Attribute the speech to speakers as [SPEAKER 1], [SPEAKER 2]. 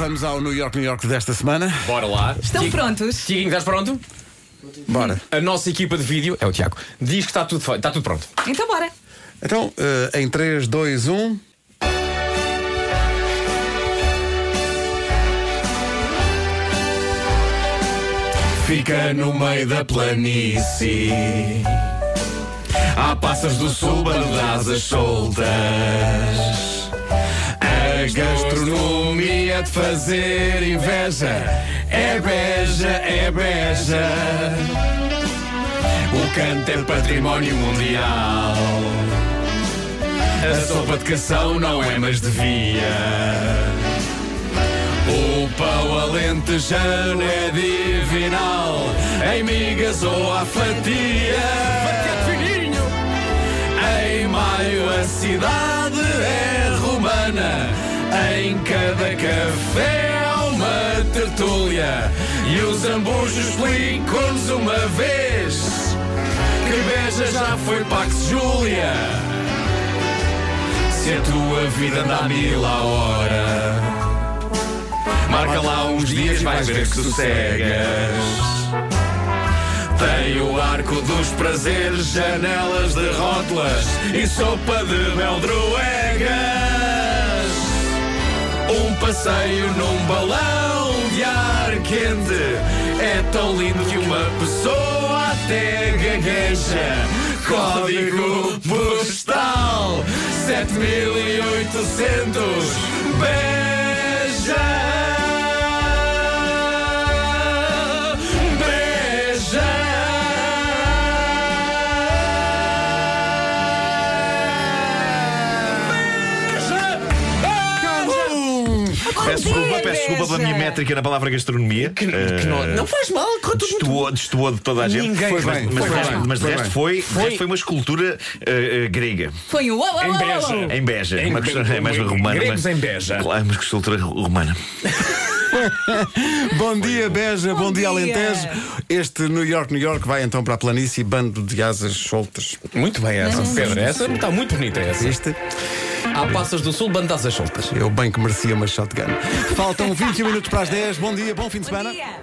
[SPEAKER 1] vamos ao New York, New York desta semana.
[SPEAKER 2] Bora lá.
[SPEAKER 3] Estão
[SPEAKER 2] Tiago-
[SPEAKER 3] prontos?
[SPEAKER 2] Tiaguinho, estás pronto?
[SPEAKER 1] Bora.
[SPEAKER 2] A nossa equipa de vídeo, é o Tiago, diz que está tudo, está tudo pronto.
[SPEAKER 3] Então bora.
[SPEAKER 1] Então, eh, em 3, 2, 1.
[SPEAKER 2] Fica no meio da planície. Há passas do sul, asas soltas. A gastronomia de fazer inveja. É beja, é beja. O canto é património mundial. A sopa de cação não é, mas devia. O pão alentejano é divinal Em migas ou à fatia Fatia fininho Em maio a cidade é romana Em cada café há uma tertúlia E os ambujos explicam-nos uma vez Que beija já foi Pax Júlia Se a tua vida anda a mil a hora Marca lá uns dias, vais ver que sossegas. Tem o arco dos prazeres, janelas de rótulas e sopa de beldroegas. Passeio num balão de ar quente é tão lindo que uma pessoa até gagueja. Código postal 7800
[SPEAKER 4] Peço desculpa, peço desculpa pela minha métrica na palavra gastronomia.
[SPEAKER 2] Que, que não, não faz mal, tudo muito
[SPEAKER 4] Destoou, destoou de toda a gente.
[SPEAKER 2] Ninguém
[SPEAKER 4] mas,
[SPEAKER 1] foi
[SPEAKER 4] mas,
[SPEAKER 1] bem,
[SPEAKER 4] mas,
[SPEAKER 1] foi
[SPEAKER 4] de resto-
[SPEAKER 1] bem,
[SPEAKER 4] mas de
[SPEAKER 1] foi
[SPEAKER 4] resto foi,
[SPEAKER 2] Foi.
[SPEAKER 4] foi uma escultura eh, eh, grega.
[SPEAKER 3] Foi uau,
[SPEAKER 2] Em Beja.
[SPEAKER 4] Em Beja.
[SPEAKER 2] Em
[SPEAKER 4] uma é mais romana.
[SPEAKER 2] gregos
[SPEAKER 4] mas,
[SPEAKER 2] em Beja.
[SPEAKER 4] Claro, uma escultura romana.
[SPEAKER 1] Bom dia, Beja, bom,
[SPEAKER 3] Bom
[SPEAKER 1] dia,
[SPEAKER 3] dia.
[SPEAKER 1] Alentejo. Este New York, New York vai então para a planície, bando de asas soltas.
[SPEAKER 2] Muito bem essa, Pedro. Essa está muito bonita essa.
[SPEAKER 1] Viste?
[SPEAKER 2] Há passas do sul, bandas às soltas.
[SPEAKER 1] Eu bem que merecia uma shotgun. Faltam 21 minutos para as 10. Bom dia, bom fim de semana.
[SPEAKER 3] Bom dia.